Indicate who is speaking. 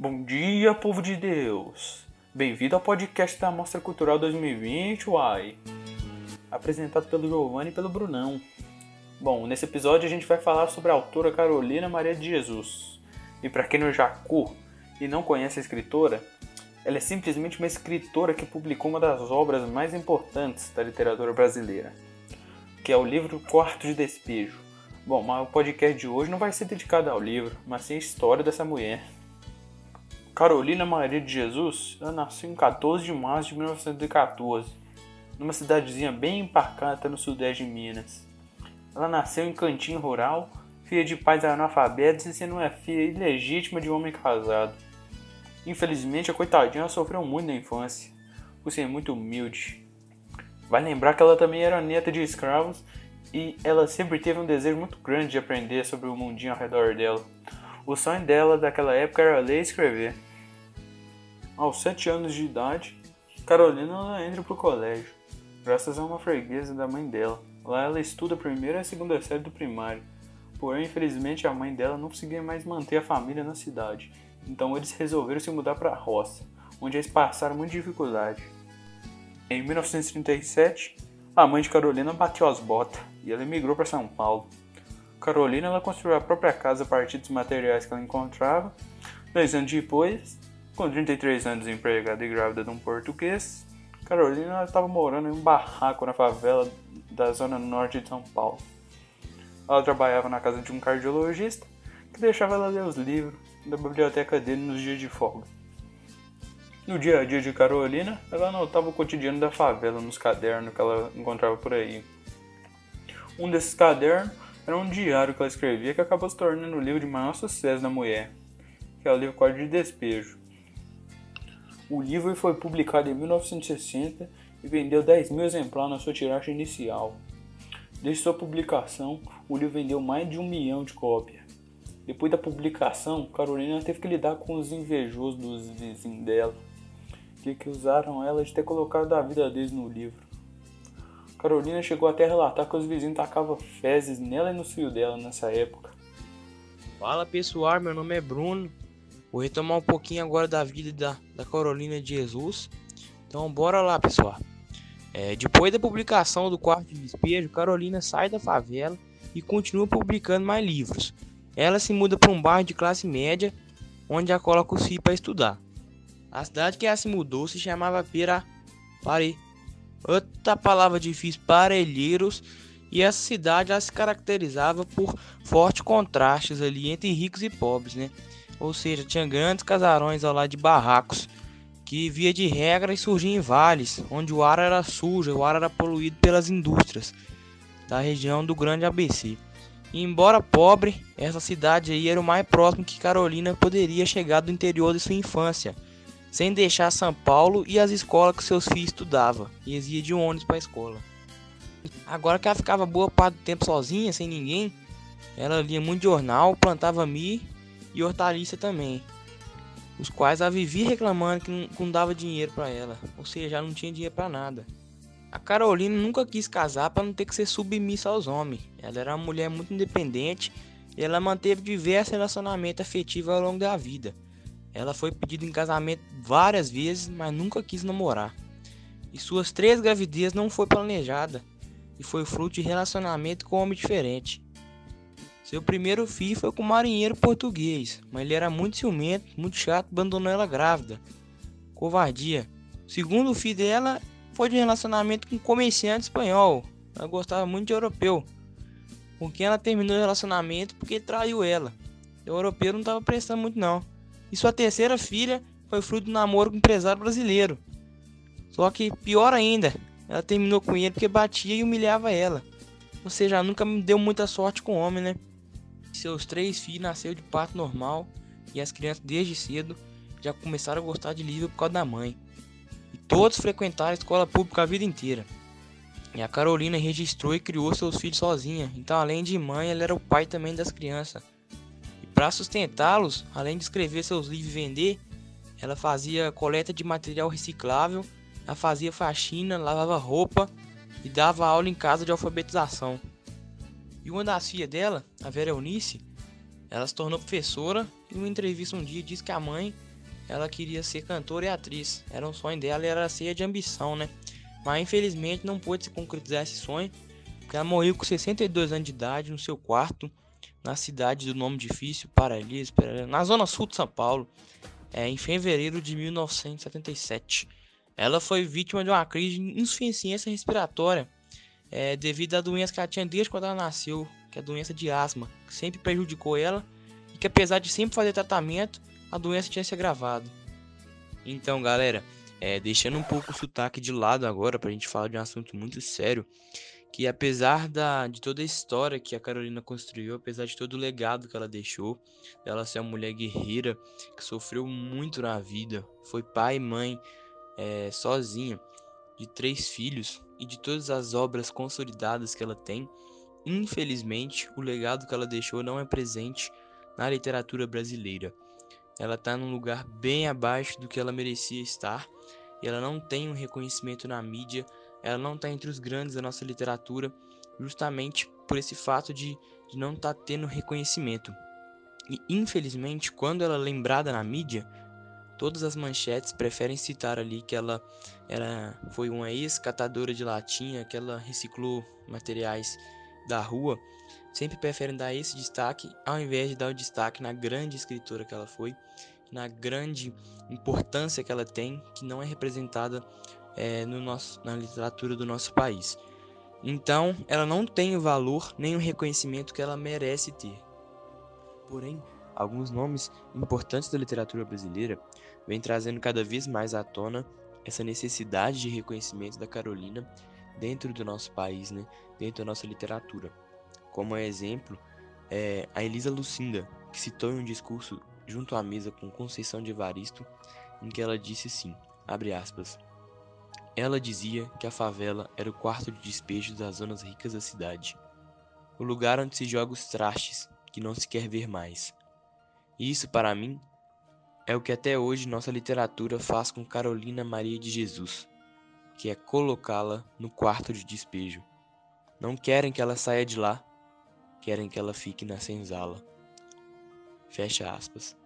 Speaker 1: Bom dia, povo de Deus! Bem-vindo ao podcast da Mostra Cultural 2020, uai! Apresentado pelo Giovanni e pelo Brunão. Bom, nesse episódio a gente vai falar sobre a autora Carolina Maria de Jesus. E para quem não jacou e não conhece a escritora, ela é simplesmente uma escritora que publicou uma das obras mais importantes da literatura brasileira, que é o livro Quarto de Despejo. Bom, mas o podcast de hoje não vai ser dedicado ao livro, mas sim à história dessa mulher. Carolina Maria de Jesus, ela nasceu em 14 de março de 1914, numa cidadezinha bem empacata no sudeste de Minas. Ela nasceu em cantinho rural, filha de pais analfabetos e sendo uma filha ilegítima de um homem casado. Infelizmente, a coitadinha sofreu muito na infância, por ser muito humilde. Vai lembrar que ela também era neta de escravos e ela sempre teve um desejo muito grande de aprender sobre o mundinho ao redor dela. O sonho dela daquela época era ler e escrever. Aos sete anos de idade, Carolina entra para o colégio, graças a uma freguesa da mãe dela. Lá ela estuda a primeira e a segunda série do primário. Porém, infelizmente, a mãe dela não conseguia mais manter a família na cidade. Então eles resolveram se mudar para a roça, onde eles passaram muita dificuldade. Em 1937, a mãe de Carolina bateu as botas e ela emigrou para São Paulo. Carolina ela construiu a própria casa a partir dos materiais que ela encontrava. Dois anos depois, com 33 anos empregada e grávida de um português, Carolina estava morando em um barraco na favela da zona norte de São Paulo. Ela trabalhava na casa de um cardiologista que deixava ela ler os livros da biblioteca dele nos dias de folga. No dia a dia de Carolina, ela anotava o cotidiano da favela nos cadernos que ela encontrava por aí. Um desses cadernos era um diário que ela escrevia que acabou se tornando o livro de maior sucesso da mulher, que é o livro Código de Despejo. O livro foi publicado em 1960 e vendeu 10 mil exemplares na sua tiragem inicial. Desde sua publicação, o livro vendeu mais de um milhão de cópias. Depois da publicação, Carolina teve que lidar com os invejosos dos vizinhos dela, que acusaram ela de ter colocado a vida deles no livro. Carolina chegou até a relatar que os vizinhos tacavam fezes nela e no fio dela nessa época.
Speaker 2: Fala pessoal, meu nome é Bruno Vou retomar um pouquinho agora da vida da, da Carolina de Jesus. Então, bora lá, pessoal. É, depois da publicação do Quarto de Despejo, Carolina sai da favela e continua publicando mais livros. Ela se muda para um bairro de classe média, onde a coloca os filhos para estudar. A cidade que ela se mudou se chamava Pera... Pare... Outra palavra difícil, Parelheiros. E essa cidade ela se caracterizava por fortes contrastes ali entre ricos e pobres, né? Ou seja, tinha grandes casarões ao lado de barracos, que via de regra surgiam em vales, onde o ar era sujo, o ar era poluído pelas indústrias da região do Grande ABC. E embora pobre, essa cidade aí era o mais próximo que Carolina poderia chegar do interior de sua infância, sem deixar São Paulo e as escolas que seus filhos estudavam, e eles iam de ônibus para a escola. Agora que ela ficava boa parte do tempo sozinha, sem ninguém, ela lia muito jornal, plantava milho e hortaliça também, os quais a vivia reclamando que não, dava dinheiro para ela, ou seja, ela não tinha dinheiro para nada. A Carolina nunca quis casar para não ter que ser submissa aos homens. Ela era uma mulher muito independente e ela manteve diversos relacionamentos afetivos ao longo da vida. Ela foi pedida em casamento várias vezes, mas nunca quis namorar. E suas três gravidezes não foi planejada e foi fruto de relacionamento com um homem diferente. Seu primeiro filho foi com um marinheiro português, mas ele era muito ciumento, muito chato, abandonou ela grávida. Covardia. O segundo filho dela foi de relacionamento com um comerciante espanhol. Ela gostava muito de europeu, com quem ela terminou o relacionamento porque traiu ela. O europeu não estava prestando muito não. E sua terceira filha foi fruto do namoro com um empresário brasileiro. Só que pior ainda, ela terminou com ele porque batia e humilhava ela. Ou seja, nunca me deu muita sorte com homem, né? Seus três filhos nasceram de parto normal e as crianças desde cedo já começaram a gostar de livro por causa da mãe. E todos frequentaram a escola pública a vida inteira. E a Carolina registrou e criou seus filhos sozinha, então além de mãe, ela era o pai também das crianças. E para sustentá-los, além de escrever seus livros e vender, ela fazia coleta de material reciclável, ela fazia faxina, lavava roupa e dava aula em casa de alfabetização. E uma das filhas dela, a Vera Eunice, ela se tornou professora e em uma entrevista um dia disse que a mãe ela queria ser cantora e atriz. Era um sonho dela e era cheia de ambição, né? Mas infelizmente não pôde se concretizar esse sonho, porque ela morreu com 62 anos de idade no seu quarto, na cidade do nome difícil, Paralisa, na zona sul de São Paulo, é, em fevereiro de 1977. Ela foi vítima de uma crise de insuficiência respiratória é, devido à doença que ela tinha desde quando ela nasceu, que é a doença de asma, que sempre prejudicou ela e que apesar de sempre fazer tratamento, a doença tinha se agravado. Então, galera, é, deixando um pouco o sotaque de lado agora para a gente falar de um assunto muito sério, que apesar da, de toda a história que a Carolina construiu, apesar de todo o legado que ela deixou, dela ser uma mulher guerreira que sofreu muito na vida, foi pai e mãe é, sozinha, de três filhos e de todas as obras consolidadas que ela tem, infelizmente o legado que ela deixou não é presente na literatura brasileira. Ela está num lugar bem abaixo do que ela merecia estar e ela não tem um reconhecimento na mídia, ela não está entre os grandes da nossa literatura, justamente por esse fato de, de não estar tá tendo reconhecimento. E infelizmente, quando ela é lembrada na mídia, todas as manchetes preferem citar ali que ela era, foi uma ex-catadora de latinha, que ela reciclou materiais da rua, sempre preferem dar esse destaque ao invés de dar o destaque na grande escritora que ela foi, na grande importância que ela tem, que não é representada é, no nosso, na literatura do nosso país. Então, ela não tem o valor nem o reconhecimento que ela merece ter. Porém, alguns nomes importantes da literatura brasileira vêm trazendo cada vez mais à tona essa necessidade de reconhecimento da Carolina dentro do nosso país, né? dentro da nossa literatura. Como exemplo, é a Elisa Lucinda, que citou em um discurso junto à mesa com Conceição de Evaristo, em que ela disse assim, abre aspas, ela dizia que a favela era o quarto de despejo das zonas ricas da cidade, o lugar onde se joga os trastes que não se quer ver mais. Isso, para mim, é o que até hoje nossa literatura faz com Carolina Maria de Jesus, que é colocá-la no quarto de despejo. Não querem que ela saia de lá, querem que ela fique na senzala. Fecha aspas.